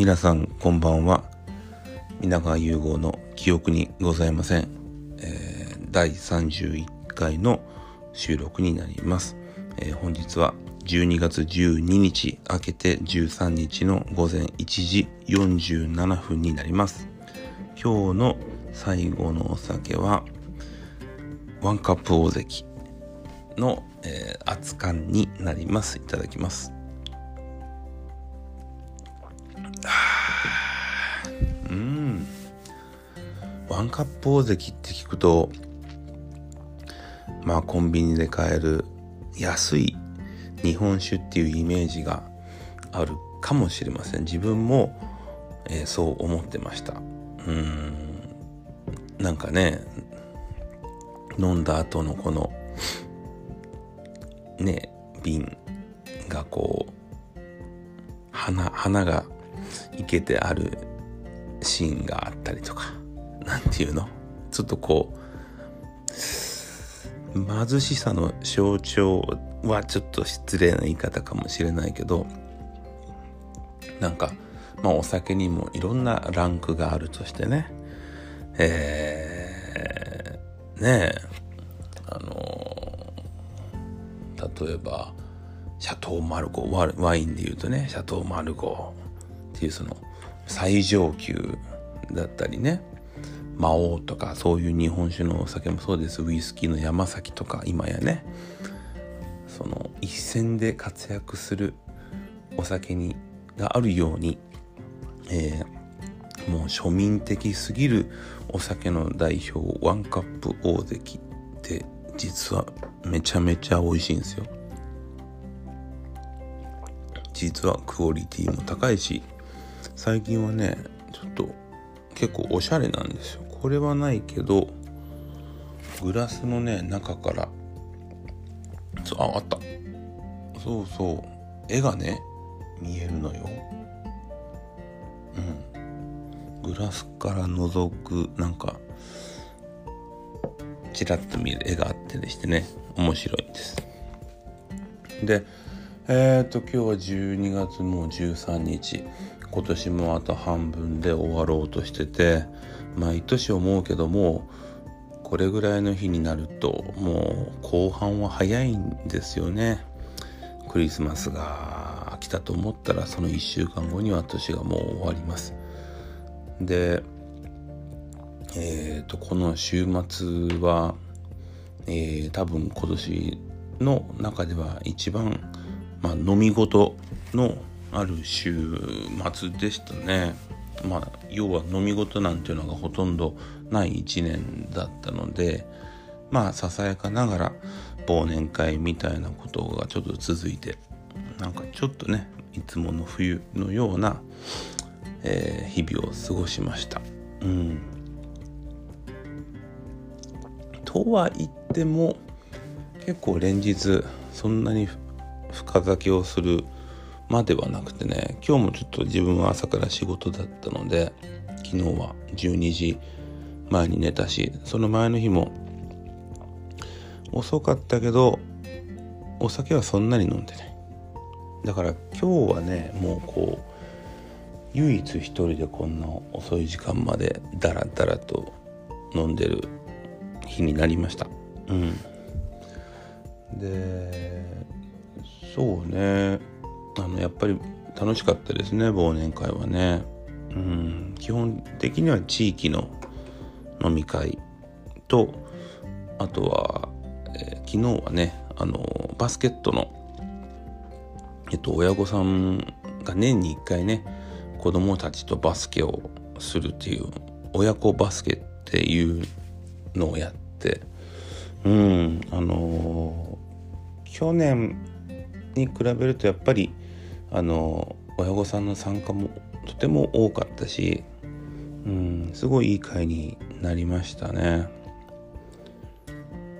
皆さんこんばんは。皆川融合の記憶にございません、えー、第31回の収録になります、えー、本日は12月12日明けて13日の午前1時47分になります。今日の最後のお酒はワンカップ大関の、えー、熱燗になります。いただきます。ワンカップ大関って聞くとまあコンビニで買える安い日本酒っていうイメージがあるかもしれません。自分も、えー、そう思ってました。うん。なんかね飲んだ後のこのね瓶がこう花花がいけてあるシーンがあったりとか。何て言うの？ちょっとこう貧しさの象徴はちょっと失礼な言い方かもしれないけどなんかまあお酒にもいろんなランクがあるとしてね。えー、ねえあの例えばシャトーマルゴワインで言うとねシャトーマルゴっていうその最上級だったりね。魔王とかそういう日本酒のお酒もそうです。ウイスキーの山崎とか今やね。その一線で活躍するお酒にがあるように、えー、もう庶民的すぎるお酒の代表ワンカップ大関って実はめちゃめちゃ美味しいんですよ。実はクオリティも高いし最近はねちょっと結構おしゃれなんですよ。これはないけどグラスのね中からそうああった。そうそう。絵がね見えるのよ。うん。グラスから覗くなんかちらっと見える絵があってでしてね。面白いです。でえっ、ー、と今日は12月もう13日。今年もあと半分で終わろうとしてて毎年思うけどもこれぐらいの日になるともう後半は早いんですよね。クリスマスが来たと思ったらその1週間後には年がもう終わります。でえーと、この週末は、えー、多分今年の中では一番、まあ、飲み事のある週末でしたね。まあ、要は飲み事なんていうのがほとんどない一年だったのでまあささやかながら忘年会みたいなことがちょっと続いてなんかちょっとねいつもの冬のような、えー、日々を過ごしました。うん、とは言っても結構連日そんなに深酒をするまではなくてね今日もちょっと自分は朝から仕事だったので昨日は12時前に寝たしその前の日も遅かったけどお酒はそんなに飲んでない。だから今日はねもうこう唯一一人でこんな遅い時間までダラダラと飲んでる日になりました。うん。でそうね。あのやっぱり楽しかったですね忘年会はね。うん。基本的には地域の飲み会とあとは、えー、昨日はねあのバスケットのえっと親御さんが年に1回ね子供たちとバスケをするっていう親子バスケっていうのをやってうんあのー、去年に比べるとやっぱりあの親御さんの参加もとても多かったし、うん、すごいいい会になりましたね。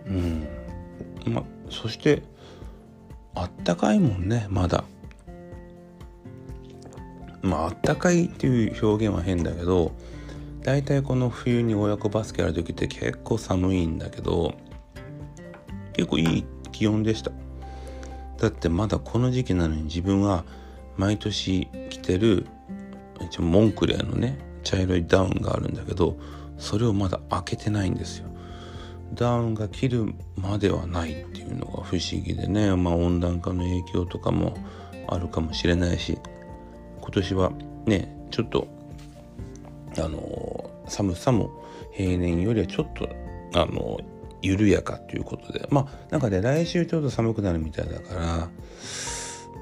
うん、まそしてあったかいもんねまだ。まああったかいっていう表現は変だけど大体この冬に親子バスケやる時って結構寒いんだけど結構いい気温でしただってまだこの時期なのに自分は毎年着てる一応モンクレーのね茶色いダウンがあるんだけどそれをまだ開けてないんですよ。ダウンが切るまではないっていうのが不思議でねまあ温暖化の影響とかもあるかもしれないし今年はねちょっとあの寒さも平年よりはちょっとあの緩やかということでまあなんかね来週ちょっと寒くなるみたいだから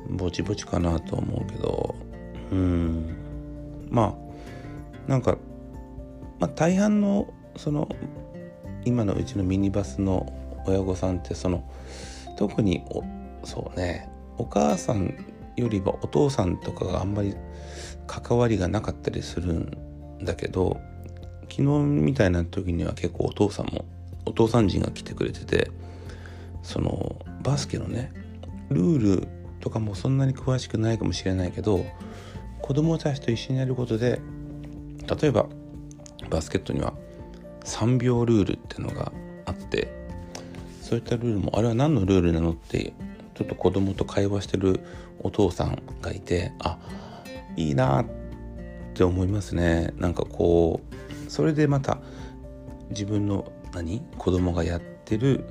ぼちぼちかなと思うけど。うん。まあなんか、まあ、大半のその今のうちのミニバスの親御さんってその特におそうねお母さんよりはお父さんとかがあんまり関わりがなかったりするんだけど昨日みたいな時には結構お父さんもお父さん陣が来てくれててそのバスケのねルールとかもそんなに詳しくないかもしれないけど子供たちと一緒にやることで例えばバスケットには3秒ルールってのがあってそういったルールもあれは何のルールなのってちょっと子供と会話してるお父さんがいてあいいなって思いますね。なんかこうそれでまた自分の何子供がやってる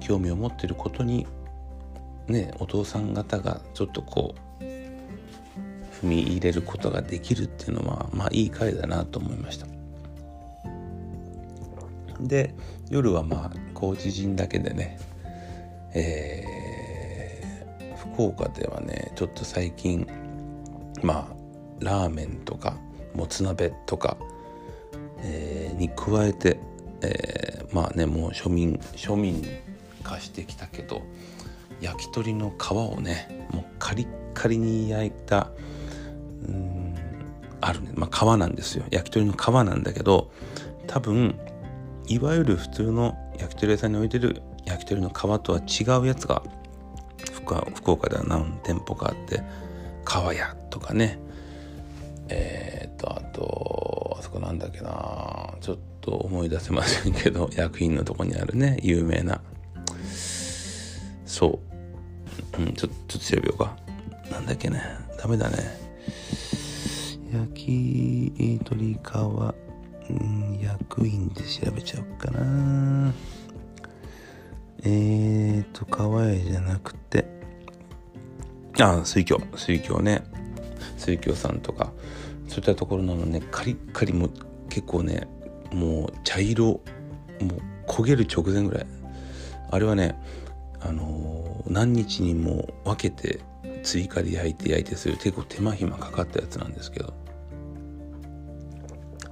興味を持ってることにねお父さん方がちょっとこう踏み入れることができるっていうのはまあいい回だなと思いました。で夜はまあ高知人だけでねえー、福岡ではねちょっと最近まあラーメンとかもつ鍋とか、えー、に加えて、えー、まあねもう庶民庶民化してきたけど焼き鳥の皮をねもうカリッカリに焼いたうんあるね。まあ皮なんですよ。焼き鳥の皮なんだけど多分いわゆる普通の焼き鳥屋さんに置いてる焼き鳥の皮とは違うやつが福岡では何店舗かあって皮屋とかね。えー、とあとあそこなんだっけな。ちょっと思い出せませんけど薬品のとこにあるね有名な。そう、うん、ちょちょっと調べようか。なんだっけね。ダメだね。焼き鳥皮うん役員で調べちゃおうかな。えーと川栄じゃなくて。ああ水郷。水郷ね。水郷さんとか。そういったところなのね。カリッカリも結構ねもう茶色もう焦げる直前ぐらい。あれはねあの、何日にも分けて追加で焼いて焼いてする結構手間暇かかったやつなんですけど。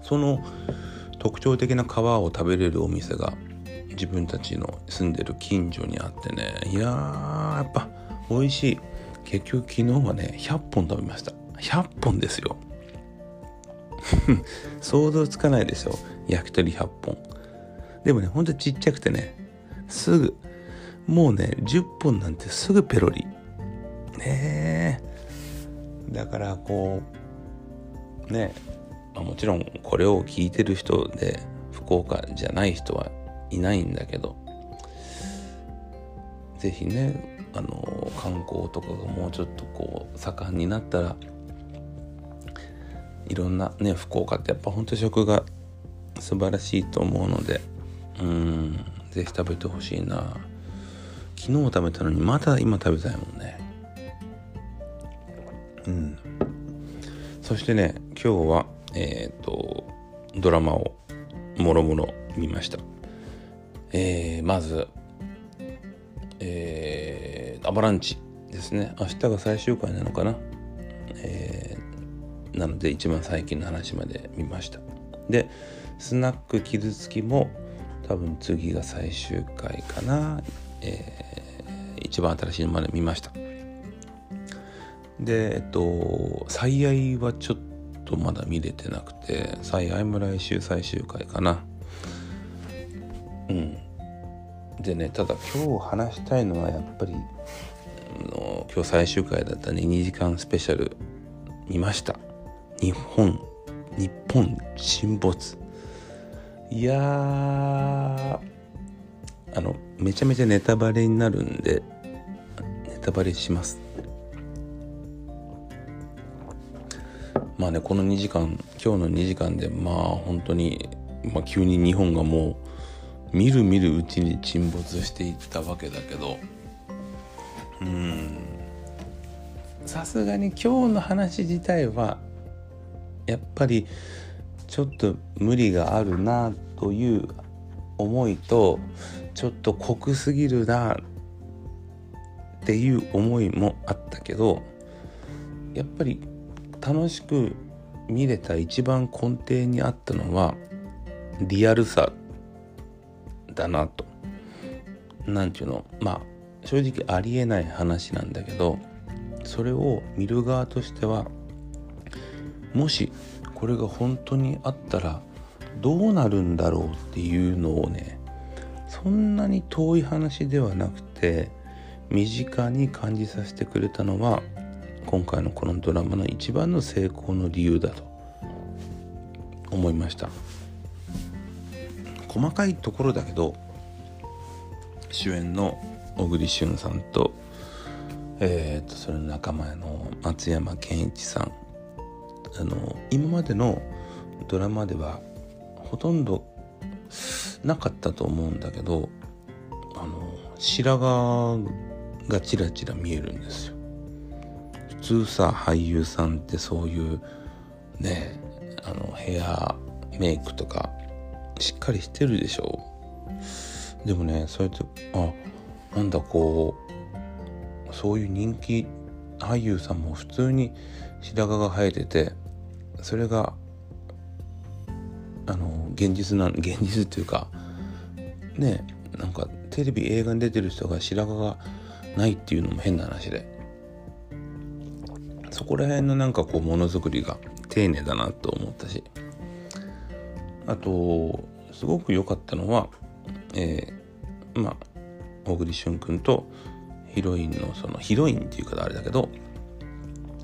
その特徴的な皮を食べれるお店が自分たちの住んでる近所にあってねいやーやっぱ美味しい。結局昨日はね100本食べました。100本ですよ。想像つかないでしょ焼き鳥100本。でもねほんとちっちゃくてねすぐもうね10本なんてすぐペロリ。ねえ。だからこうねまあ、もちろんこれを聞いてる人で福岡じゃない人はいないんだけど。是非ねあの観光とかがもうちょっとこう盛んになったらいろんなね福岡ってやっぱほんと食が素晴らしいと思うのでうん是非食べてほしいな。昨日食べたのにまた今食べたいもんね。うん。そしてね今日はえっ、ー、とドラマをもろもろ見ました、えー、まずえー、アバランチですね。明日が最終回なのかな、えー、なので一番最近の話まで見ました。でスナック傷つきも多分次が最終回かな、えー、一番新しいのまで見ました。でえっと最愛はちょっとまだ見れてなくて最愛も来週最終回かな。うん。でねただ今日話したいのはやっぱりの今日最終回だったね2時間スペシャル見ました。日本日本沈没。いやあのめちゃめちゃネタバレになるんでネタバレしますまあねこの2時間今日の2時間でまあ本当に、まあ、急に日本がもうみるみるうちに沈没していったわけだけど。うん。さすがに今日の話自体はやっぱりちょっと無理があるなという思いとちょっと濃すぎるなっていう思いもあったけどやっぱり楽しく見れた一番根底にあったのはリアルさだなと。なんていうの？まあ正直ありえない話なんだけどそれを見る側としてはもしこれが本当にあったらどうなるんだろうっていうのをねそんなに遠い話ではなくて身近に感じさせてくれたのは今回のこのドラマの一番の成功の理由だと思いました。細かいところだけど主演の小栗旬さんと,、えーと、それの仲間の松山ケンイチさんあの今までのドラマではほとんどなかったと思うんだけどあの白髪がチラチラ見えるんですよ。普通さ俳優さんってそういうねあのヘアメイクとかしっかりしてるでしょ。でもねそうやってあなんだこうそういう人気俳優さんも普通に白髪が生えててそれがあの現実な現実っていうかねなんかテレビ映画に出てる人が白髪がないっていうのも変な話で。そこら辺のなんかこうものづくりが丁寧だなと思ったし。あとすごく良かったのは、えー、まあ小栗旬君とヒロインのそのヒロインっていう方あれだけど、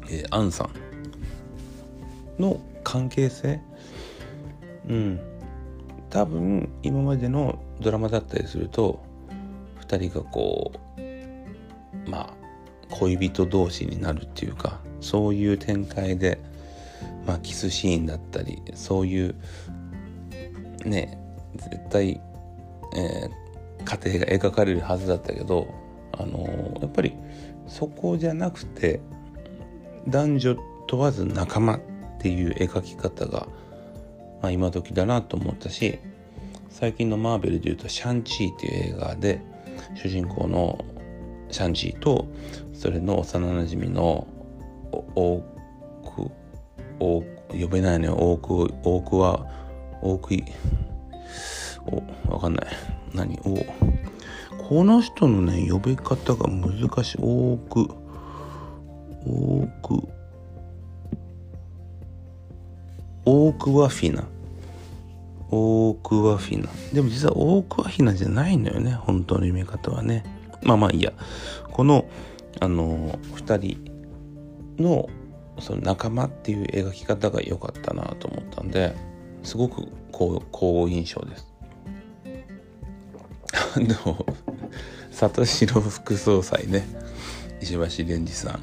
えー、アンさんの関係性うん。多分今までのドラマだったりすると2人がこうまあ恋人同士になるっていうかそういう展開で、まあ、キスシーンだったりそういうね絶対、えー、家庭が描かれるはずだったけど、あのー、やっぱりそこじゃなくて男女問わず仲間っていう描き方がまあ、今時だなと思ったし最近のマーベルでいうと「シャンチー」っていう映画で主人公のシャンチーとそれの幼なじみのオークオー呼べないねオークオークはオークイおわかんない。何？おこの人のね呼び方が難しい。オークオオークワフィナ。オークワフィナ。でも実はオークワフィナじゃないのよね。本当の読み方はね。まあまあいいや。この、あの、二人のその仲間っていう描き方が良かったなと思ったんで、すごく好好印象です。でも、里城副総裁ね。石橋蓮司さん。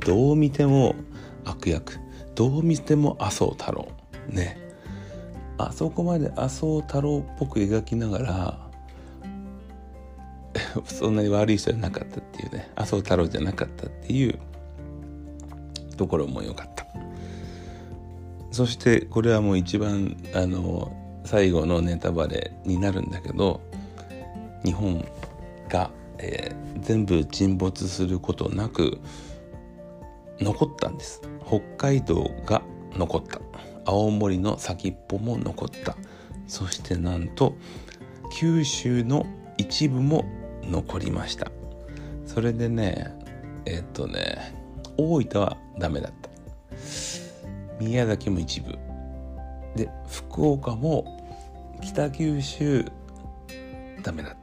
どう見ても悪役。どう見ても麻生太郎。ね。あそこまで麻生太郎っぽく描きながら そんなに悪い人じゃなかったっていうね。麻生太郎じゃなかったっていうところも良かった。そしてこれはもう一番あの最後のネタバレになるんだけど日本が、えー、全部沈没することなく残ったんです。北海道が残った。青森の先っぽも残った。そしてなんと九州の一部も残りました。それでねえっとね大分はダメだった。宮崎も一部。で福岡も北九州ダメだっ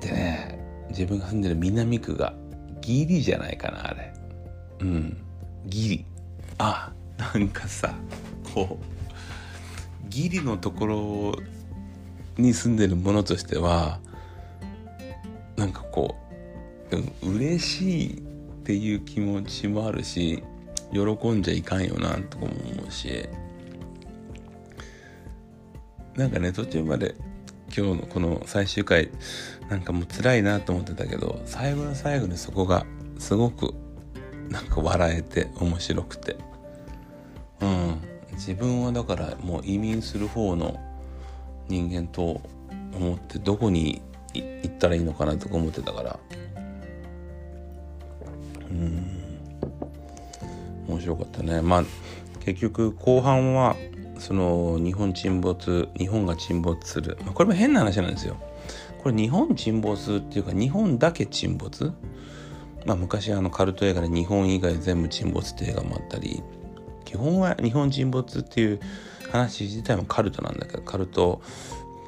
た。でね自分が住んでる南区がギリじゃないかなあれ。うん。ギリ。あなんかさこうギリのところに住んでるものとしてはなんかこう嬉しいっていう気持ちもあるし喜んじゃいかんよなとかも思うしなんかね途中まで今日のこの最終回なんかもう辛いなと思ってたけど最後の最後にそこがすごくなんか笑えて面白くて。うん。自分はだからもう移民する方の人間と思ってどこに行ったらいいのかなとか思ってたから。うん。面白かったね。まあ結局後半はその日本沈没日本が沈没する、ま、これも変な話なんですよ。これ日本沈没っていうか日本だけ沈没？まあ昔あのカルト映画で日本以外全部沈没って映画もあったり。基本は日本沈没っていう話自体もカルトなんだけどカルト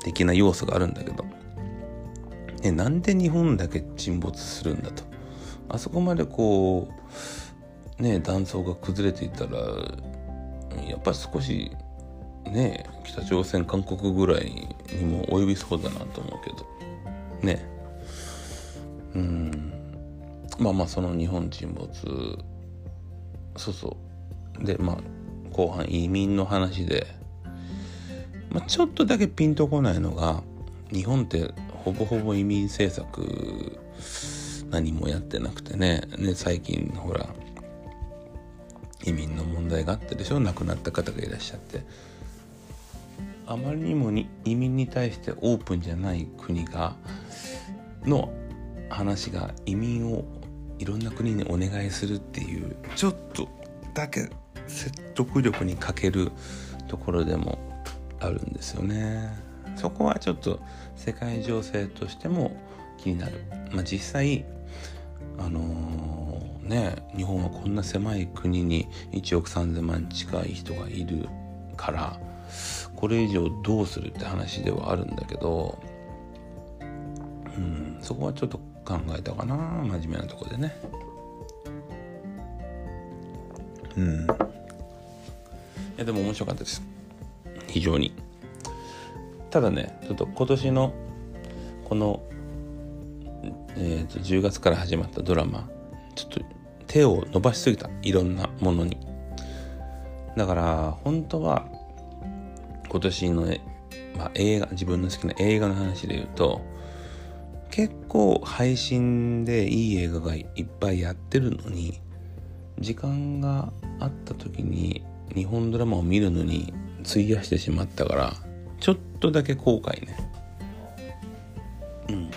的な要素があるんだけど。えなんで日本だけ沈没するんだと？あそこまでこうね断層が崩れていたらやっぱり少しね北朝鮮韓国ぐらいにも及びそうだなと思うけど。ね。うん。まあまあその日本沈没。そうそう。でまあ後半移民の話で、まあ、ちょっとだけピンとこないのが日本ってほぼほぼ移民政策何もやってなくてね。ね最近ほら移民の問題があったでしょ？亡くなった方がいらっしゃって。あまりにもに移民に対してオープンじゃない国がの話が移民をいろんな国にお願いするっていうちょっとだけ説得力に欠けるところでもあるんですよね。そこはちょっと世界情勢としても気になる。まあ、実際あのー、ね日本はこんな狭い国に1億3,000万近い人がいるからこれ以上どうするって話ではあるんだけど、うん、そこはちょっと考えたかな真面目なとこでね。うん。いやでも面白かったです。非常に。ただね、ちょっと今年のこの、えー、と10月から始まったドラマ、ちょっと手を伸ばしすぎた。いろんなものに。だから本当は今年の、ねまあ、映画自分の好きな映画の話で言うと結構配信でいい映画がいっぱいやってるのに時間があった時に日本ドラマを見るのに費やしてしまったからちょっとだけ後悔ね。うん。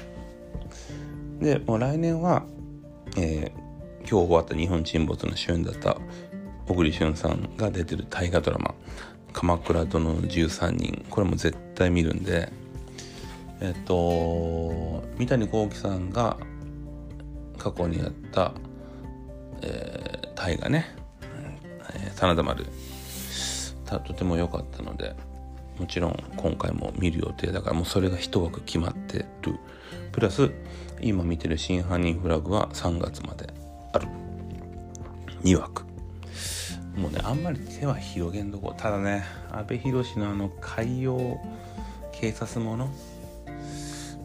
でもう来年は、えー、今日終わった日本沈没の主演だった小栗旬さんが出てる大河ドラマ鎌倉殿の13人。これも絶対見るんでえっと三谷幸喜さんが過去にやったえー、大河ね、えー、真田丸。とても良かったのでもちろん今回も見る予定だからもうそれが一枠決まってる。プラス今見てる「真犯人フラグ」は3月まである。2枠。もうねあんまり手は広げんとこ。ただね阿部寛のあの海洋警察もの。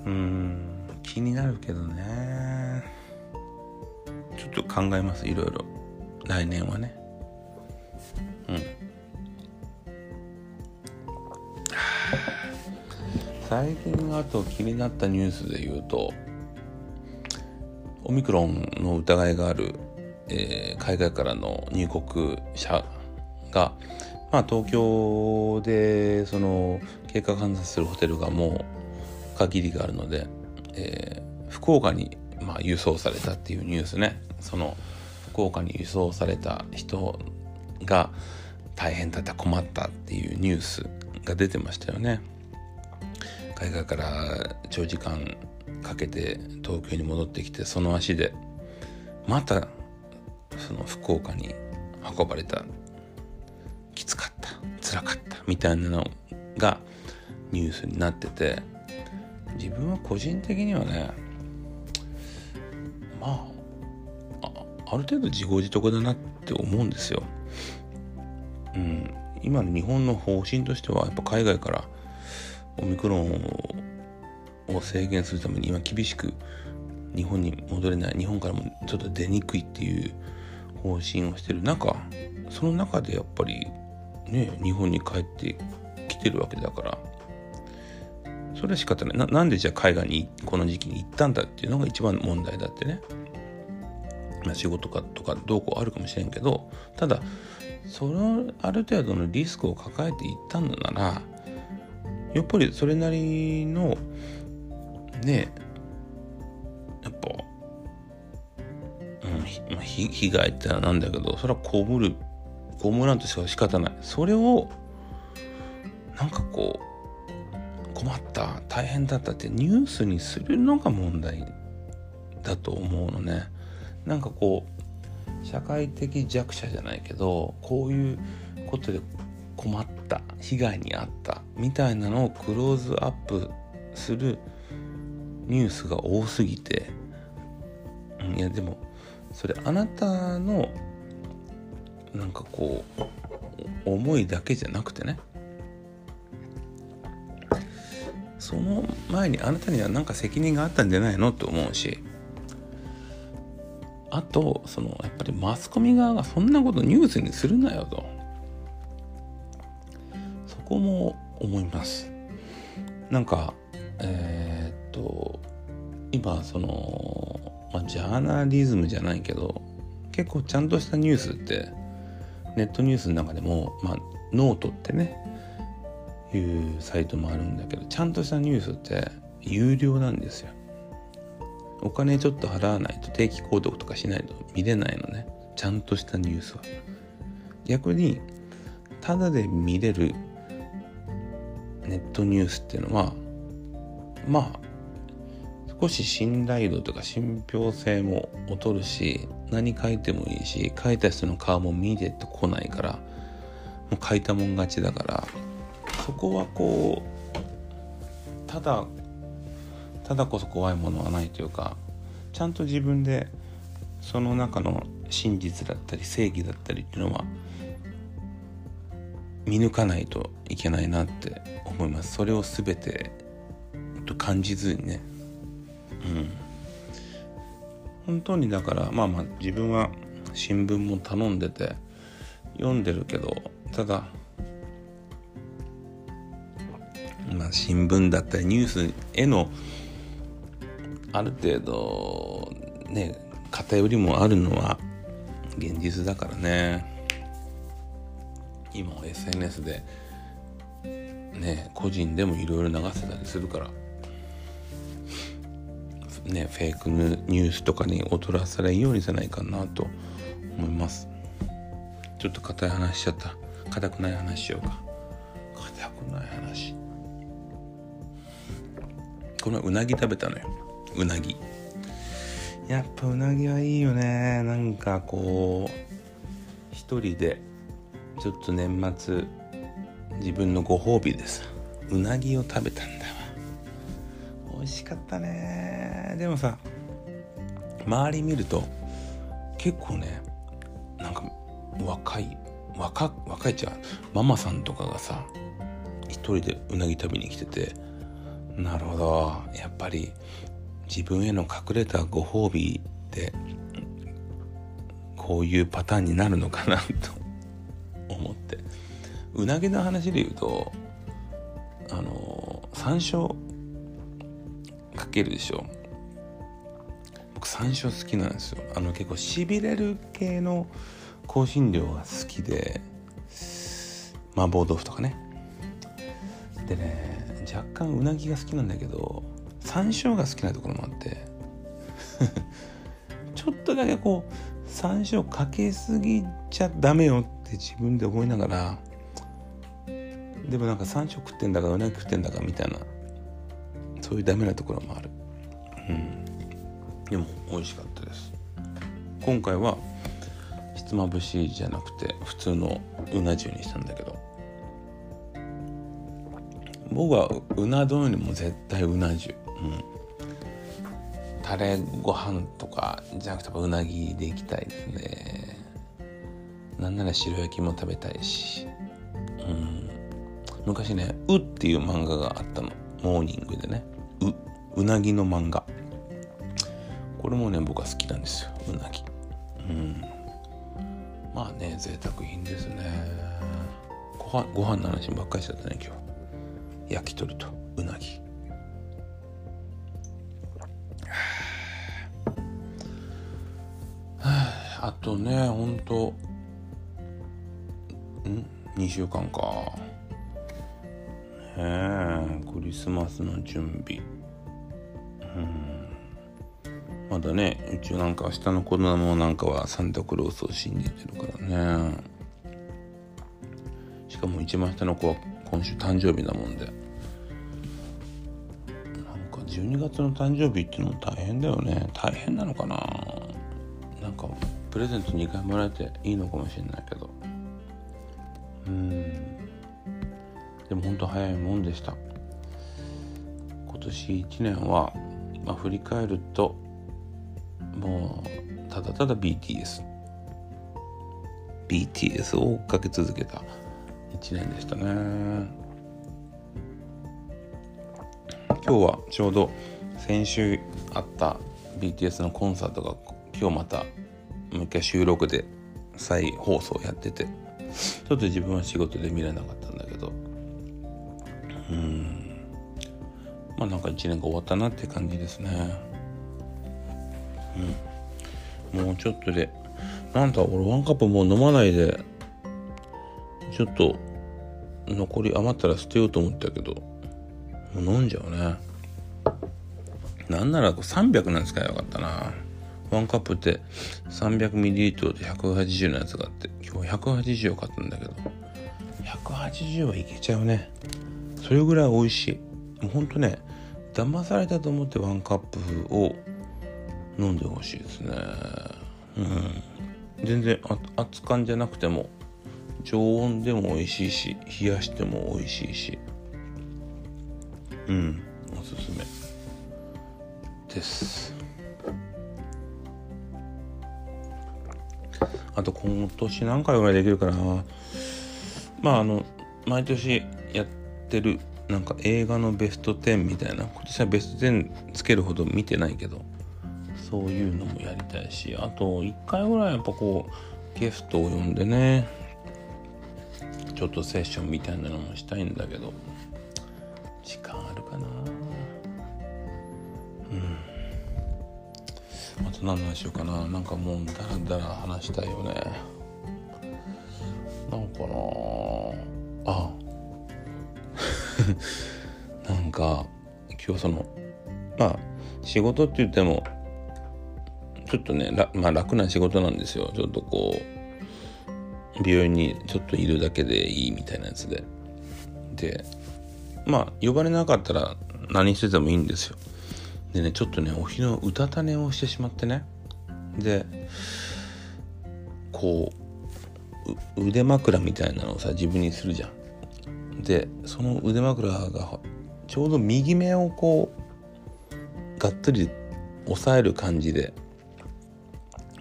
うん気になるけどね。ちょっと考えますいろいろ。来年はね。うん。最近あと気になったニュースで言うとオミクロンの疑いがあるえー、海外からの入国者が、まあ、東京でその経過観察するホテルがもう限りがあるので、えー、福岡に、まあ、輸送されたっていうニュースね。その福岡に輸送された人が大変だった困ったっていうニュースが出てましたよね。海外から長時間かけて東京に戻ってきてその足でまたその福岡に運ばれたきつかった辛かったみたいなのがニュースになってて自分は個人的にはねまあある程度自業自得だなって思うんですよ。うん、今の日本の方針としてはやっぱ海外からオミクロンを制限するために今厳しく日本に戻れない。日本からもちょっと出にくいっていう方針をしてる中その中でやっぱりね日本に帰ってきてるわけだから。それは仕方ない。ななんでじゃあ海外にこの時期に行ったんだっていうのが一番問題だってね、まあ、仕事かとかどうこうあるかもしれんけどただそのある程度のリスクを抱えていったのならやっぱりそれなりのねやっぱ、うん、ひ、ひ被害ってのはなんだけどそれは被る被らんとしか仕方ない。それをなんかこう困った大変だったってニュースにするのが問題だと思うのね。なんかこう社会的弱者じゃないけどこういうことで困った被害に遭ったみたいなのをクローズアップするニュースが多すぎて、いやでもそれあなたのなんかこう思いだけじゃなくてねその前にあなたには何か責任があったんじゃないのって思うしあとそのやっぱりマスコミ側がそんなことニュースにするなよと。そこも思います。なんかえー、っと今その、まあ、ジャーナリズムじゃないけど結構ちゃんとしたニュースってネットニュースの中でも、まあ、ノートってねいうサイトもあるんだけどちゃんとしたニュースって有料なんですよ。お金ちょっと払わないと定期購読とかしないと見れないのね。ちゃんとしたニュースは。逆にただで見れるネットニュースっていうのはまあ少し信頼度とか信憑性も劣るし何書いてもいいし書いた人の顔も見ててこないからもう書いたもん勝ちだからそこはこうただただこそ怖いものはないというかちゃんと自分でその中の真実だったり正義だったりっていうのは見抜かないといけないなって思います。それを全て感じずにね。うん。本当にだからまあまあ自分は新聞も頼んでて読んでるけどただまあ新聞だったりニュースへのある程度ね偏りもあるのは現実だからね。今 SNS でね個人でもいろいろ流せたりするから。ねフェイクニュースとかに劣らされんようにじゃないかなと思います。ちょっと硬い話しちゃった。硬くない話しようか。硬くない話。このうなぎ食べたのよ。うなぎ。やっぱうなぎはいいよね。なんかこう一人でちょっと年末自分のご褒美でさうなぎを食べたんだわ。美味しかったね。でもさ周り見ると結構ねなんか若い若若いっちゃママさんとかがさ一人でうなぎ食べに来ててなるほど。やっぱり自分への隠れたご褒美ってこういうパターンになるのかなと思って。うなぎの話で言うとあの山椒かけるでしょ。僕山椒好きなんですよ。あの結構しびれる系の香辛料が好きで麻婆豆腐とかね。でね若干うなぎが好きなんだけど山椒が好きなところもあって ちょっとだけこう山椒かけすぎちゃダメよって自分で思いながらでもなんか山椒食ってんだかうなぎ食ってんだかみたいなそういうダメなところもある。うん。でも美味しかったです。今回はひつまぶしじゃなくて普通のうな重にしたんだけど。僕はうな丼よりも絶対うな重。うん。タレご飯とかじゃなくてうなぎでいきたいですね。なんなら白焼きも食べたいし。うん。昔ね「う」っていう漫画があったの。モーニングでね「う」うなぎの漫画。これもね僕は好きなんですよ。うなぎ。うん。まあね贅沢品ですね。ご飯ご飯の話ばっかりしちゃったね今日。焼き鳥とうなぎ。とねほんと。ん？2週間か。ねえクリスマスの準備。うん。まだねうちなんか下の子供なんかはサンタクロースを信じてるからね。しかも一番下の子は今週誕生日なもんで。なんか12月の誕生日っていうのも大変だよね。大変なのかな。なんかプレゼント2回もらえていいのかもしれないけど。うん。でもほんと早いもんでした。今年1年は、まあ、振り返るともうただただ BTS BTS を追っかけ続けた1年でしたね。今日はちょうど先週あった BTS のコンサートが今日またもう一回収録で再放送やっててちょっと自分は仕事で見れなかったんだけどうん。まあなんか1年が終わったなって感じですね。うん。もうちょっとでなんだ俺ワンカップもう飲まないでちょっと残り余ったら捨てようと思ったけどもう飲んじゃうね。なんなら300なん使えばよかったな。ワンカップって 300ml で180のやつがあって今日180を買ったんだけど。180はいけちゃうね。それぐらい美味しい。もうほんとね騙されたと思ってワンカップを飲んでほしいですね。うん。全然熱燗じゃなくても常温でも美味しいし冷やしても美味しいし。うん。おすすめ。です。あと今年何回ぐらいできるかな。まああの毎年やってるなんか映画のベスト10みたいな。今年はベスト10つけるほど見てないけど。そういうのもやりたいし。あと1回ぐらいやっぱこうゲストを呼んでね。ちょっとセッションみたいなのもしたいんだけど。時間あるかな。うん。あと何の話しようかな。なんかもうダラダラ話したいよね。なんかな。あ。なんか今日そのまあ仕事って言ってもちょっとねまあ楽な仕事なんですよ。ちょっとこう病院にちょっといるだけでいいみたいなやつで。でまあ呼ばれなかったら何しててもいいんですよ。でねちょっとねお昼のうたた寝をしてしまってね。でこう腕枕みたいなのをさ自分にするじゃん。でその腕枕がちょうど右目をこうがっつり押さえる感じで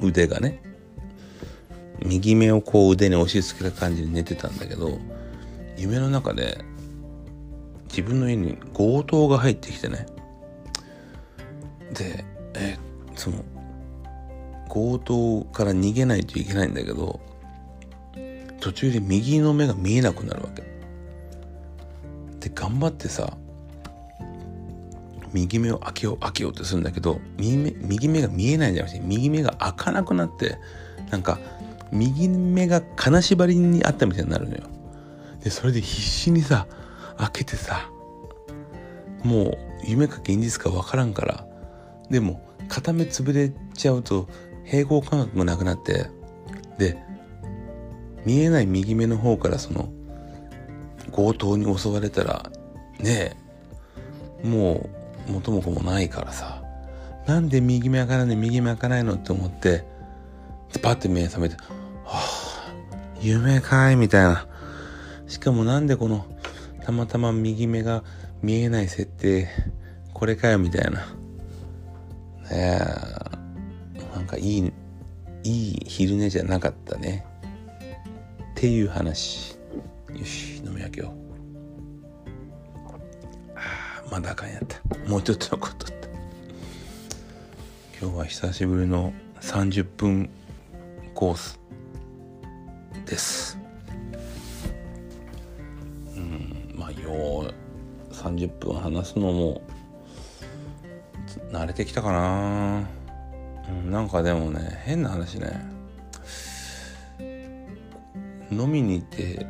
腕がね右目をこう腕に押し付けた感じで寝てたんだけど夢の中で自分の家に強盗が入ってきてね。でえその強盗から逃げないといけないんだけど途中で右の目が見えなくなるわけ。で頑張ってさ右目を開けよう開けようってするんだけど右目右目が見えないんじゃなくて右目が開かなくなってなんか右目が金縛りにあったみたいになるのよ。でそれで必死にさ開けてさもう夢か現実か分からんからでも片目潰れちゃうと平衡感覚がなくなってで見えない右目の方からその強盗に襲われたらねえもう元も子もないからさなんで右目開かないの右目開かないのって思ってパッて目覚めて「はあ夢かい」みたいな。しかもなんでこのたまたま右目が見えない設定これかよみたいな。ねえ。なんかいいいい昼寝じゃなかったね。っていう話。よし飲み明けよう。あまだあかんやった。もうちょっと残っとった。今日は久しぶりの30分コースです。うんまあよう30分話すのも慣れてきたかな、うん、なんかでもね変な話ね。飲みに行って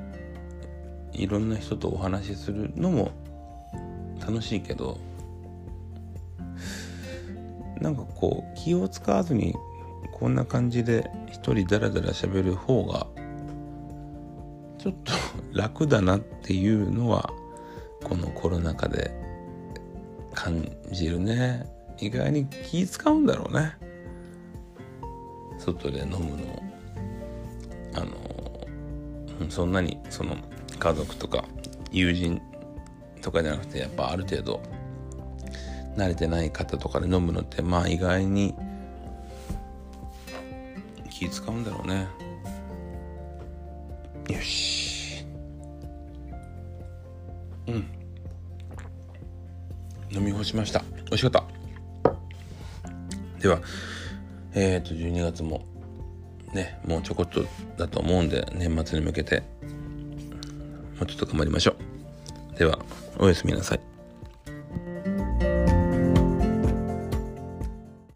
いろんな人とお話しするのも楽しいけどなんかこう気を使わずにこんな感じで一人ダラダラ喋る方がちょっと楽だなっていうのはこのコロナ禍で感じるね。意外に気使うんだろうね。外で飲むの。あのそんなにその家族とか友人とかじゃなくてやっぱある程度慣れてない方とかで飲むのってまあ意外に気使うんだろうね。よし。うん。飲み干しました。美味しかった。ではえっ、ー、と12月もねもうちょこっとだと思うんで年末に向けてもうちょっと頑張りましょう。ではおやすみなさい。